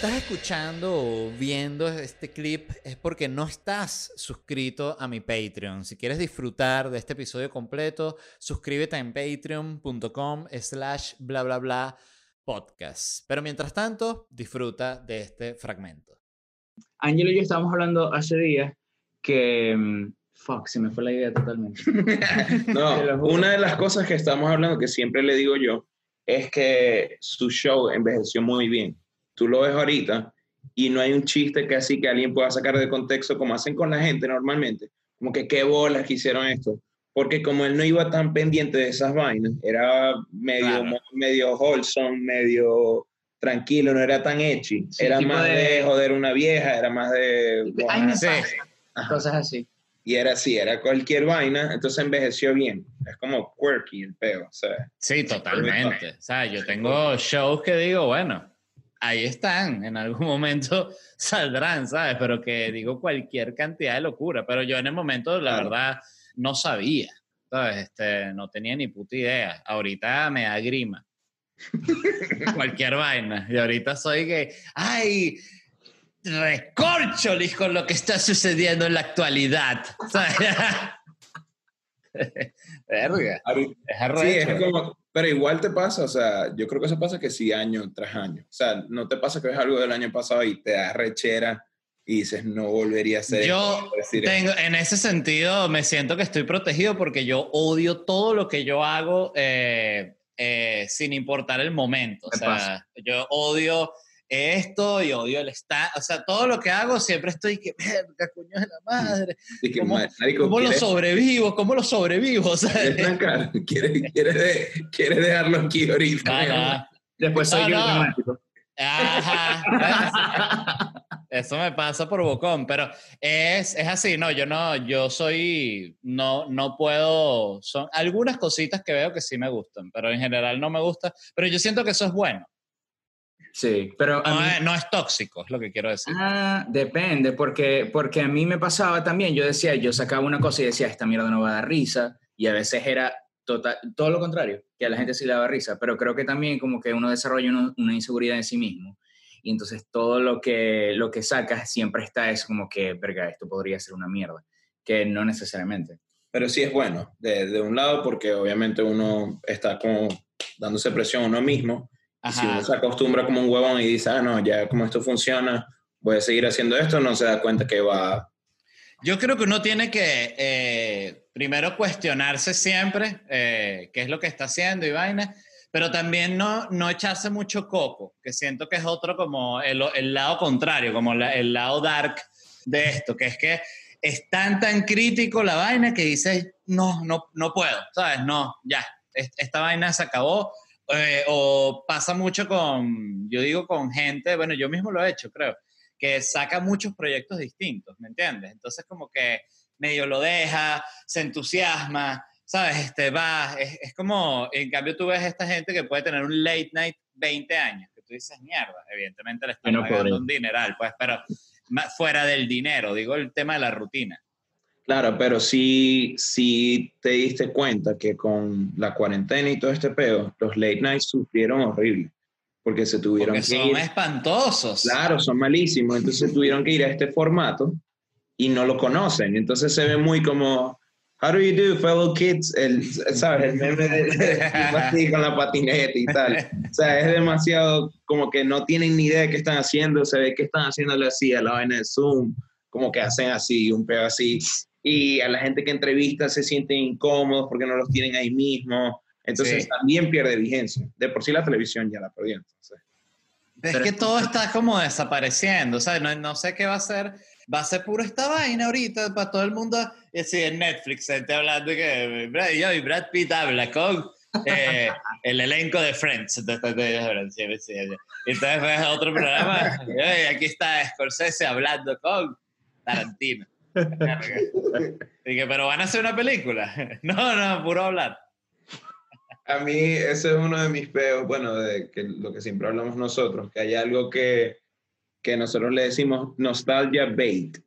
Estás escuchando o viendo este clip es porque no estás suscrito a mi Patreon. Si quieres disfrutar de este episodio completo, suscríbete en patreon.com slash bla bla bla podcast. Pero mientras tanto, disfruta de este fragmento. Ángelo y yo estábamos hablando hace días que... mm, Fuck, se me fue la idea totalmente. No, una de las cosas que estamos hablando, que siempre le digo yo, es que su show envejeció muy bien. Tú lo ves ahorita y no hay un chiste que así que alguien pueda sacar de contexto como hacen con la gente normalmente. Como que qué bolas que hicieron esto. Porque como él no iba tan pendiente de esas vainas, era medio, Claro. medio wholesome, medio tranquilo, no era tan. Sí, era más de... de- joder una vieja, era más de... Ay, me pasa. Cosas así. Y era así, era cualquier vaina, entonces envejeció bien. Es como quirky el peo, o sea. Sí, totalmente. O sea, yo tengo shows que digo, bueno, ahí están, en algún momento saldrán, ¿sabes? Pero que digo cualquier cantidad de locura. Pero yo en el momento, la Claro. verdad, no sabía, ¿sabes? Este, no tenía ni puta idea. Ahorita me da grima. cualquier vaina. Y ahorita soy que, ¡ay! Recorcholis con lo que está sucediendo en la actualidad. ¿sabes? Verga. Es Sí, es como, pero igual te pasa, o sea, yo creo que eso pasa que sí, año tras año. O sea, no te pasa que ves algo del año pasado y te da rechera y dices, no volvería a ser Yo decir tengo, en ese sentido, me siento que estoy protegido porque yo odio todo lo que yo hago eh, eh, sin importar el momento. O sea, pasa. yo odio esto y odio el estar. O sea, todo lo que hago siempre estoy que, verga, coño de la madre. que, ¿cómo- marico, ¿Cómo lo ¿quieres- sobrevivo? ¿Cómo lo sobrevivo? O sea, quieres? ¿Quieres, quieres, de- quieres dejarlo aquí ahorita? no, no. Después soy No, yo el no. dramático. Ajá. Eso me pasa por bocón, pero es, es así, no, yo no, yo soy, no, no puedo, son algunas cositas que veo que sí me gustan, pero en general no me gusta, pero yo siento que eso es bueno, Sí, pero a no, mí- es, no es tóxico, es lo que quiero decir. Ah, depende, porque, porque a mí me pasaba también, yo decía, yo sacaba una cosa y decía, esta mierda no va a dar risa, y a veces era total, todo lo contrario, que a la gente sí le daba risa, pero creo que también como que uno desarrolla uno- una inseguridad en sí mismo, y entonces todo lo que, lo que sacas siempre está es como que, verga, esto podría ser una mierda, que no necesariamente. Pero sí es bueno, de, de un lado, porque obviamente uno está como dándose presión a uno mismo. Y si uno Ajá. se acostumbra como un huevón y dice, ah, no, ya como esto funciona, voy a seguir haciendo esto, no se da cuenta que va... Yo creo que uno tiene que eh, primero cuestionarse siempre eh, qué es lo que está haciendo y vaina, pero también no, no echarse mucho coco, que siento que es otro como el, el lado contrario, como la- el lado dark de esto, que es que es tan, tan crítico la vaina que dices, no, no, no puedo, ¿sabes? No, ya, es- esta vaina se acabó. Eh, o pasa mucho con, yo digo con gente, bueno, yo mismo lo he hecho, creo que saca muchos proyectos distintos, ¿me entiendes? Entonces como que medio lo deja, se entusiasma, ¿sabes? Este, va, es, es como, en cambio tú ves esta gente que puede tener un late night 20 años, que tú dices, mierda, evidentemente le están pagando un dineral, pues, pero fuera del dinero, digo el tema de la rutina. Claro, pero sí, sí te diste cuenta que con la cuarentena y todo este peo, los late nights sufrieron horrible, porque se tuvieron Porque que son ir... espantosos. Claro, son malísimos, entonces tuvieron que ir a este formato y no lo conocen, entonces se ve muy como, how do you do, fellow kids? El, ¿Sabes? El meme de, de- con la patineta y tal. O sea, es demasiado como que no tienen ni idea de qué están haciendo, se ve que están haciéndole así a la vaina de Zoom, como que hacen así, un pedo así, y a la gente que entrevista se sienten incómodos porque no los tienen ahí mismo, entonces Sí. también pierde vigencia. De por sí la televisión ya la perdió, entonces. Es Pero- que todo está como desapareciendo, ¿sabes? No, no sé qué va a ser va a ser puro esta vaina ahorita para todo el mundo. Y así en Netflix, gente hablando que Brad, yo y Brad Pitt habla con eh, el elenco de Friends. Entonces, entonces ves otro programa. y aquí está Scorsese hablando con Tarantino. Dije, pero van a hacer una película. No, no, puro hablar. A mí ese es uno de mis peos, bueno, de que lo que siempre hablamos nosotros, que hay algo que, que nosotros le decimos nostalgia bait,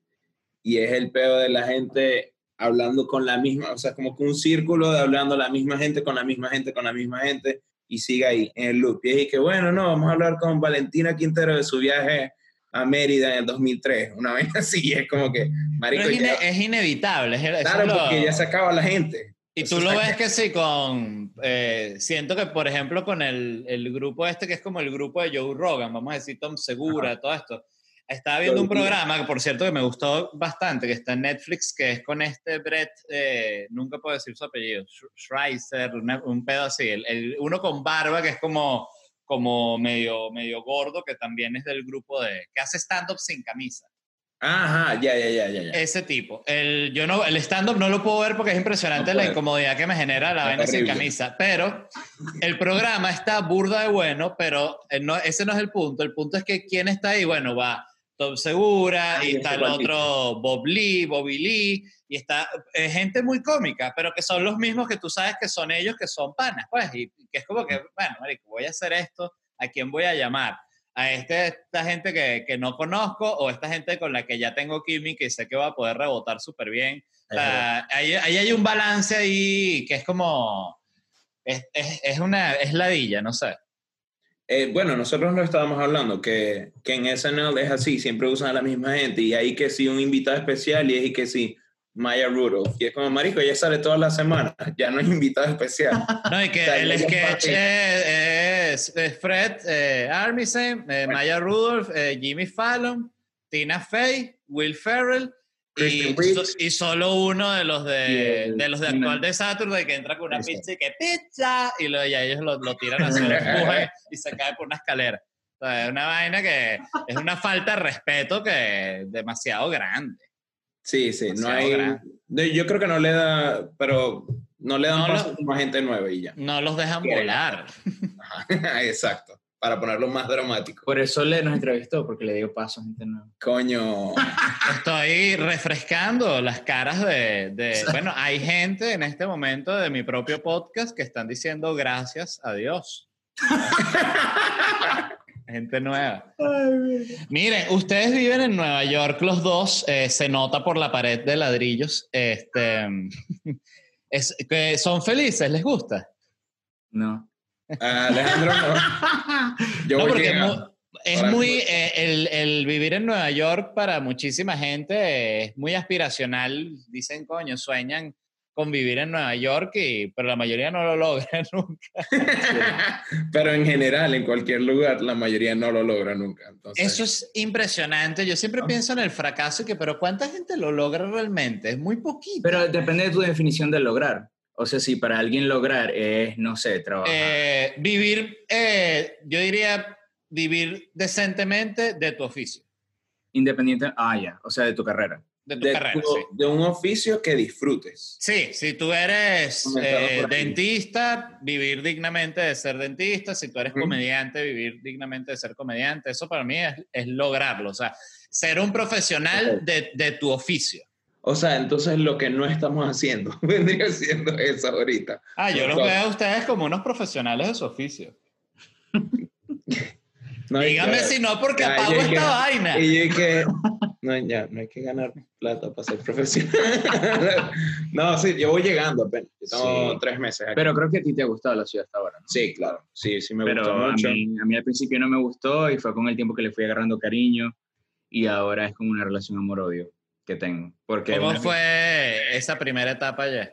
y es el peo de la gente hablando con la misma, o sea, como que un círculo de hablando la misma gente con la misma gente con la misma gente, y sigue ahí en el loop. Y es que, bueno, no, vamos a hablar con Valentina Quintero de su viaje a Mérida en el 2003, una vez así, es como que, marico, es, ya- ine- es inevitable. es- claro, lo- porque ya se acaba la gente. Y tú lo ves que sí, con. eh, siento que, por ejemplo, con el, el grupo este, que es como el grupo de Joe Rogan, vamos a decir Tom Segura, todo esto. Estaba viendo un Todo programa que, por cierto, que me gustó bastante, que está en Netflix, que es con este Brett, eh, nunca puedo decir su apellido, Sch- Schreiser, una- un pedo así. El, el- uno con barba, que es como, como medio, medio gordo, que también es del grupo de. que hace stand-up sin camisa. Ajá, ya, ya, ya, ya. Ese tipo. El, yo no, el stand-up no lo puedo ver porque es impresionante No la incomodidad que me genera la vaina sin camisa. Pero el programa está burda de bueno, pero eh, no, ese no es el punto. El punto es que quién está ahí. Bueno, va Tom Segura, Ah, y está el otro Bob Lee, Bobby Lee, y está eh, gente muy cómica, pero que son los mismos que tú sabes que son ellos, que son panas, pues. Y que es como que, bueno, marico, voy a hacer esto, ¿a quién voy a llamar? a este, esta gente que, que no conozco o esta gente con la que ya tengo química y sé que va a poder rebotar súper bien. O sea, ahí, ahí hay un balance ahí que es como... Es, es, es una... Es ladilla, no sé. Eh, bueno, nosotros lo estábamos hablando, que, que en SNL es así, siempre usan a la misma gente, y ahí que sí un invitado especial, y es y que sí Maya Rudolph, y es como, marico, ella sale toda la semana, ya no es invitado especial. No, y que O sea, el sketch es, es- es Fred eh, Armisen, eh, Maya Rudolph, Jimmy Fallon, Tina Fey, Will Ferrell y, y solo uno de los de, el- de los de actual de Saturday que entra con una pizza y que pizza y, lo, y a ellos lo, lo tiran así, lo empujan y se cae por una escalera. O sea, es una vaina que es una falta de respeto que es demasiado grande. Sí, sí, no hay... grande. Yo creo que no le da, pero no le dan No paso lo- como a gente nueva y ya. No los dejan volar. Exacto, para ponerlo más dramático. Por eso le nos entrevistó, porque le dio paso a gente nueva. Coño, Estoy refrescando las caras de, de- Bueno, hay gente en este momento de mi propio podcast que están diciendo gracias a Dios. gente nueva. Miren, ustedes viven en Nueva York los dos, eh, se nota por la pared de ladrillos. Este, es, que ¿Son felices? ¿Les gusta? No. Alejandro no. Yo No, voy porque es llegando. es muy, eh, el, el vivir en Nueva York para muchísima gente es muy aspiracional. Dicen, coño, sueñan con vivir en Nueva York, y, pero la mayoría no lo logra nunca. Pero en general, en cualquier lugar, la mayoría no lo logra nunca. Entonces, Eso es impresionante. Yo siempre pienso en el fracaso, que, pero ¿cuánta gente lo logra realmente? Es muy poquito. Pero depende de tu definición de lograr. O sea, si para alguien lograr es, no sé, trabajar. Eh, vivir, eh, yo diría, vivir decentemente de tu oficio, Independiente. Ah, ya. O sea, de tu carrera. de tu de, carrera. tu- sí. de un oficio que disfrutes. Sí, si tú eres eh, dentista, vivir dignamente de ser dentista. Si tú eres Ujú. comediante, vivir dignamente de ser comediante. Eso para mí es, es lograrlo. O sea, ser un profesional Ok. de, de tu oficio. O sea, entonces lo que no estamos haciendo vendría siendo eso ahorita. Ah, yo los veo a ustedes como unos profesionales de su oficio. No Dígame que- si no, porque Ya, apago esta que- vaina. Y yo que no, ya, no hay que ganar plata para ser profesional. no, sí, yo voy llegando apenas. Tengo Sí. tres meses aquí. Pero creo que a ti te ha gustado la ciudad hasta ahora, ¿no? sí, claro. Sí, sí me Pero gustó a mucho. mí, a mí al principio no me gustó y fue con el tiempo que le fui agarrando cariño y ahora es como una relación amor-odio que tengo. Porque ¿Cómo fue esa primera etapa ya?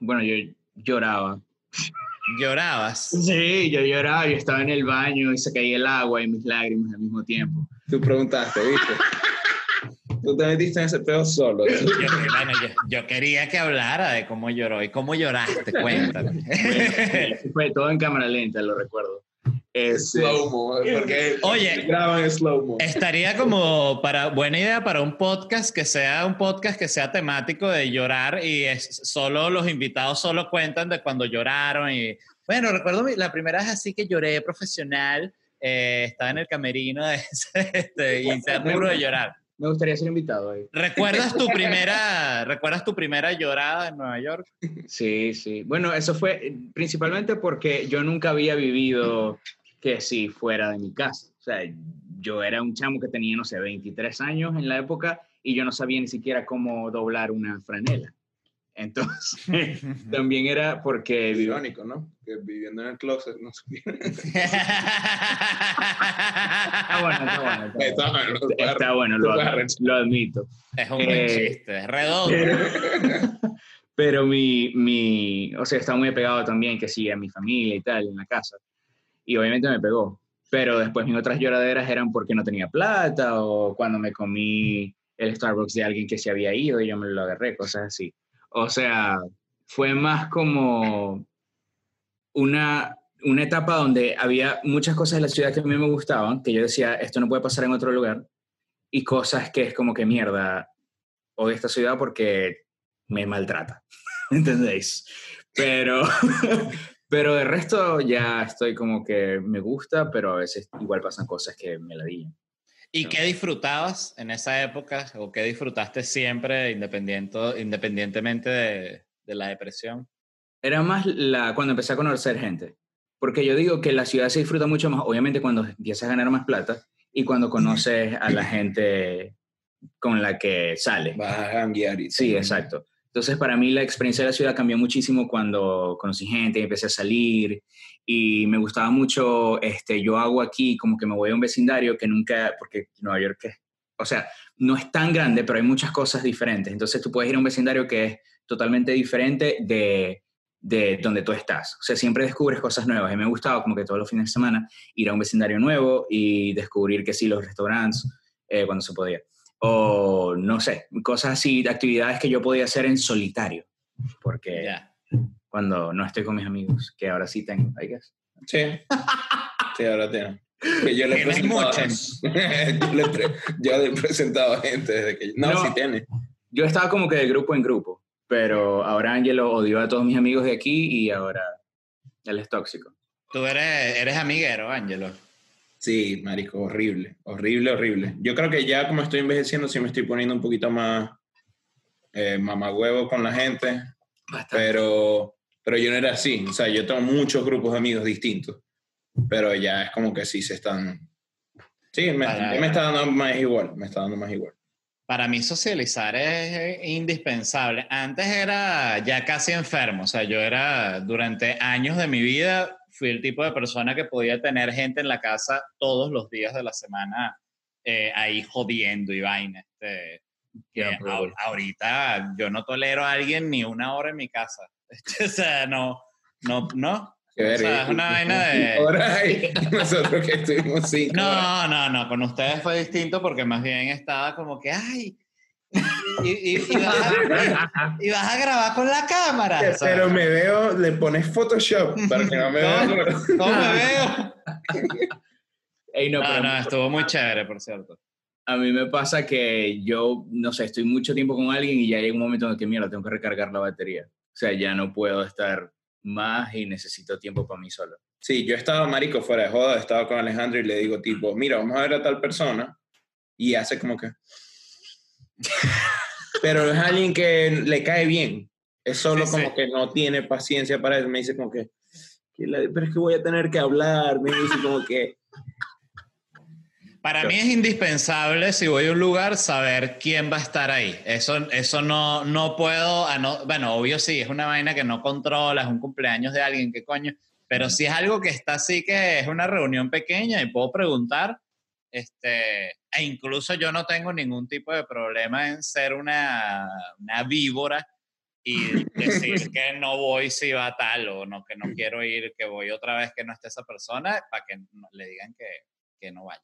Bueno, yo lloraba. ¿Llorabas? Sí, yo lloraba, yo estaba en el baño y se caía el agua y mis lágrimas al mismo tiempo. Tú preguntaste, ¿viste? Tú te metiste en ese pedo solo. Yo, bueno, yo, yo quería que hablara de cómo lloró y cómo lloraste, cuéntame. Fue todo en cámara lenta, lo recuerdo. Ese- Slow-mo, porque Oye. graban en slow-mo. Estaría como para buena idea para un podcast que sea un podcast que sea temático de llorar y es solo los invitados solo cuentan de cuando lloraron y bueno recuerdo la primera vez así que lloré profesional eh, estaba en el camerino de ese, este, y se duro de llorar. Me gustaría ser invitado ahí. ¿Recuerdas tu primera recuerdas tu primera llorada en Nueva York? Sí, sí. Bueno, eso fue eh, principalmente porque yo nunca había vivido que sí fuera de mi casa. O sea, yo era un chamo que tenía, no sé, 23 años en la época y yo no sabía ni siquiera cómo doblar una franela. Entonces, también era porque... Es irónico, ¿no? Que viviendo en el closet no supiera. Está bueno, está bueno. Está, Está bueno, bueno. Está bueno, lo, lo admito. es un buen Eh, chiste, es redondo. Pero mi, mi, o sea, estaba muy apegado también, que sí, a mi familia y tal, en la casa. Y obviamente me pegó. Pero después mis otras lloraderas eran porque no tenía plata o cuando me comí el Starbucks de alguien que se había ido y yo me lo agarré, cosas así. O sea, fue más como una, una etapa donde había muchas cosas de la ciudad que a mí me gustaban, que yo decía, esto no puede pasar en otro lugar, y cosas que es como que mierda, odio esta ciudad porque me maltrata, ¿entendéis? Pero, pero de resto ya estoy como que me gusta, pero a veces igual pasan cosas que me la digan. ¿Y qué disfrutabas en esa época o qué disfrutaste siempre independiente, independientemente de, de la depresión? Era más la, cuando empecé a conocer gente, porque yo digo que la ciudad se disfruta mucho más, obviamente cuando empiezas a ganar más plata y cuando conoces a la gente con la que sale. Vas a janguear y Sí, exacto. Entonces, para mí la experiencia de la ciudad cambió muchísimo cuando conocí gente, empecé a salir y me gustaba mucho, este, yo hago aquí como que me voy a un vecindario que nunca, porque Nueva York es, o sea, no es tan grande, pero hay muchas cosas diferentes. Entonces, tú puedes ir a un vecindario que es totalmente diferente de, de donde tú estás. O sea, siempre descubres cosas nuevas. Y me gustaba como que todos los fines de semana ir a un vecindario nuevo y descubrir que sí, los restaurantes, eh, cuando se podía o no sé, cosas así, de actividades que yo podía hacer en solitario, porque Ya. cuando no estoy con mis amigos, que ahora sí tengo, I guess. Sí. Sí, ahora tengo. Que yo le he presentado- muchas. yo, le pre- yo le he presentado a gente desde que... No, No. sí tiene. Yo estaba como que de grupo en grupo, pero ahora Angelo odió a todos mis amigos de aquí y ahora él es tóxico. Tú eres, eres amiguero, Ángelo. Sí, marico, horrible, horrible, horrible. Yo creo que ya como estoy envejeciendo, sí me estoy poniendo un poquito más eh, mamagüevo con la gente, pero, pero yo no era así. O sea, yo tengo muchos grupos de amigos distintos, pero ya es como que sí se están... Sí, me, Para- me está dando más igual, me está dando más igual. Para mí socializar es indispensable. Antes era ya casi enfermo, o sea, yo era durante años de mi vida fui el tipo de persona que podía tener gente en la casa todos los días de la semana eh, ahí jodiendo y vaina. Este, pero- ahor- ahorita yo no tolero a alguien ni una hora en mi casa. o sea, no, no, no. Qué O sea, es una vaina de... Ahora hay nosotros que estuvimos cinco horas. No, no, no, con ustedes fue distinto porque más bien estaba como que, ay, y, y- y vas, a, y vas a grabar con la cámara. Pero me veo, le pones Photoshop para que no me vean. ¿Cómo me veo? Ey, no, No, pero no, estuvo muy chévere, por cierto. a mí me pasa que yo, no sé, estoy mucho tiempo con alguien y ya llega un momento en el que, mira, tengo que recargar la batería. O sea, ya no puedo estar más y necesito tiempo para mí solo. Sí, yo he estado, marico, fuera de joda, he estado con Alejandro y le digo, tipo, mira, vamos a ver a tal persona, y hace como que... Pero es alguien que le cae bien, es solo Sí, como sí. que no tiene paciencia para eso, me dice como que, pero es que voy a tener que hablar, me dice como que... Para mí es indispensable, si voy a un lugar, saber quién va a estar ahí. Eso, eso no, no puedo, ano- bueno, obvio sí, es una vaina que no controlas, un cumpleaños de alguien, qué coño, pero si es algo que está así, que es una reunión pequeña y puedo preguntar, este, e incluso yo no tengo ningún tipo de problema en ser una, una víbora y decir que no voy si va tal o no, que no quiero ir, que voy otra vez que no esté esa persona, para que no- le digan que, que no vaya.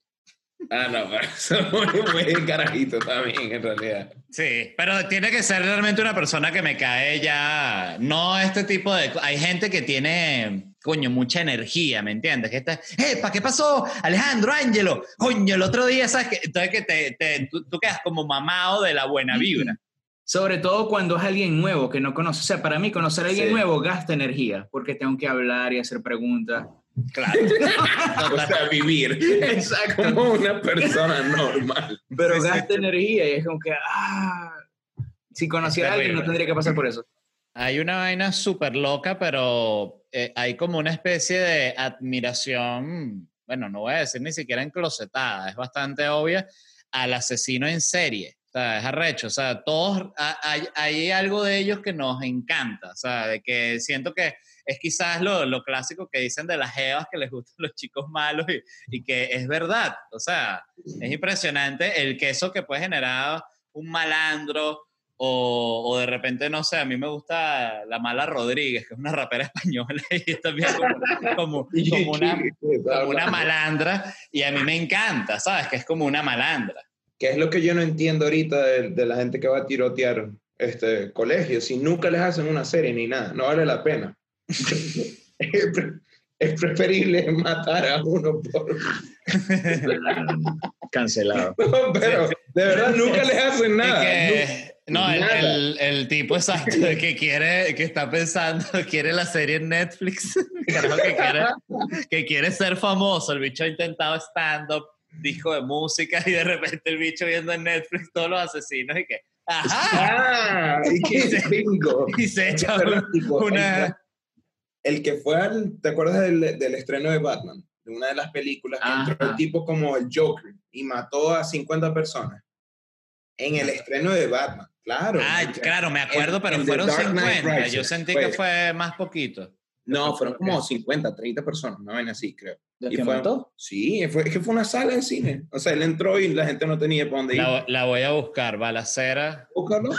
Ah, no, pero eso es muy, muy carajito también, en realidad. Sí, pero tiene que ser realmente una persona que me cae ya, no este tipo de... Hay gente que tiene coño, mucha energía, ¿me entiendes? Que está, ¡Epa! ¿Qué pasó? Alejandro, Ángelo, coño, el otro día, ¿sabes qué? Entonces que te, te- tú, tú quedas como mamado de la buena vibra. Sobre todo cuando es alguien nuevo que no conoce. O sea, para mí conocer a alguien Sí. nuevo gasta energía, porque tengo que hablar y hacer preguntas. Claro. O sea, vivir Exacto. como una persona normal. Pero gasta sí. energía y es como que, ah, si conociera a alguien no tendría que pasar por eso. Hay una vaina súper loca, pero eh, hay como una especie de admiración, bueno, no voy a decir ni siquiera enclosetada, es bastante obvia, al asesino en serie. O sea, es arrecho. O sea, todos, ha- hay, hay algo de ellos que nos encanta. O sea, de que siento que es quizás lo, lo clásico que dicen de las jevas que les gustan los chicos malos y, y que es verdad. O sea, es impresionante el queso que puede generar un malandro o, o de repente, no sé, a mí me gusta la mala Rodríguez, que es una rapera española y es también como, como, como una, como una malandra y a mí me encanta, ¿sabes? Que es como una malandra. ¿Qué es lo que yo no entiendo ahorita de, de la gente que va a tirotear este colegios? Si nunca les hacen una serie ni nada, no vale la pena. es, pre- es preferible matar a uno por... Cancelado. Pero de verdad nunca les hacen nada. que- no, el, el- el tipo exacto que quiere, que está pensando, quiere la serie en Netflix, que quiere, que quiere ser famoso. El bicho ha intentado stand-up, disco de música y de repente el bicho viendo en Netflix todos los asesinos y que, ¡ajá! Ah, y que bingo. Y se echa un- una... El que fue al, ¿te acuerdas del, del estreno de Batman? De una de las películas que entró el tipo como el Joker y mató a 50 personas. En el estreno de Batman, claro. Ah, Porque- claro, me acuerdo, en- pero fueron Dark Knight 50. Yo sentí fue- que fue más poquito. No, fueron como 50, 30 personas, no ven así, creo. ¿De Y que fue- mató? Sí, fue, es que fue una sala de cine. O sea, él entró y la gente no tenía para dónde ir. La, la voy a buscar, balacera. Búscalo.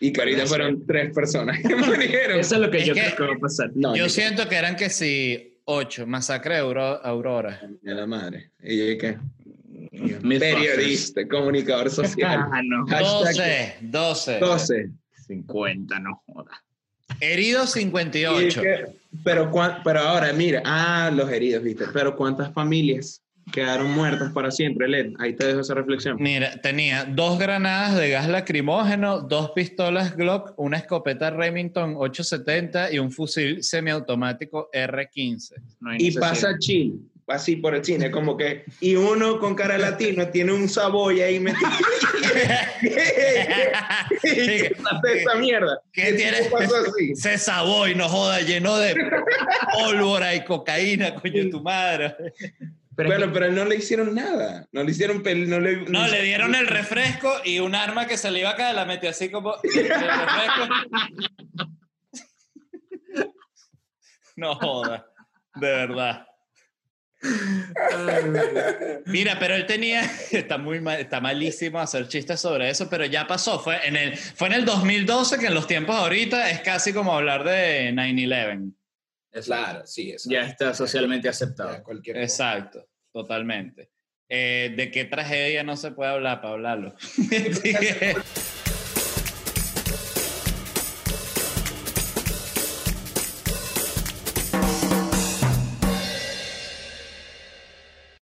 Y que ahorita fueron tres personas que murieron. Eso es lo que Es yo que- creo que va a pasar. No, Yo siento que eran que sí, ocho, masacre de Auro- Aurora. A la madre. ¿Y qué? Periodista, comunicador social. Ah, no. Hashtag 12, 12. 12. 50, no joda. Heridos Y 58. que- pero, pero ahora, mira, ah, los heridos, ¿viste? Pero ¿cuántas familias quedaron muertas para siempre, Led? Ahí te dejo esa reflexión. Mira, tenía dos granadas de gas lacrimógeno, dos pistolas Glock, una escopeta Remington 870 y un fusil semiautomático R15. No Y pasa chill, así por el cine, como que, y uno con cara latino tiene un saboy ahí metido. ¿Qué esa mierda? ¿Qué ¿Qué tiene? pasó así? Se sabó y no joda, lleno de pólvora y cocaína, coño, tu madre. Pero Bueno, pero no le hicieron nada. No le hicieron pel no le, No, le dieron el refresco y un arma que se le iba a caer, la metió así como. el refresco. No joda, de verdad. Mira, pero él tenía, está muy mal- está malísimo hacer chistes sobre eso, pero ya pasó, fue en el, fue en el 2012 que en los tiempos ahorita es casi como hablar de 9-11. Claro, sí, eso. Ya está socialmente aceptado. Cualquier cosa. Exacto, totalmente. Eh, ¿De qué tragedia no se puede hablar para hablarlo?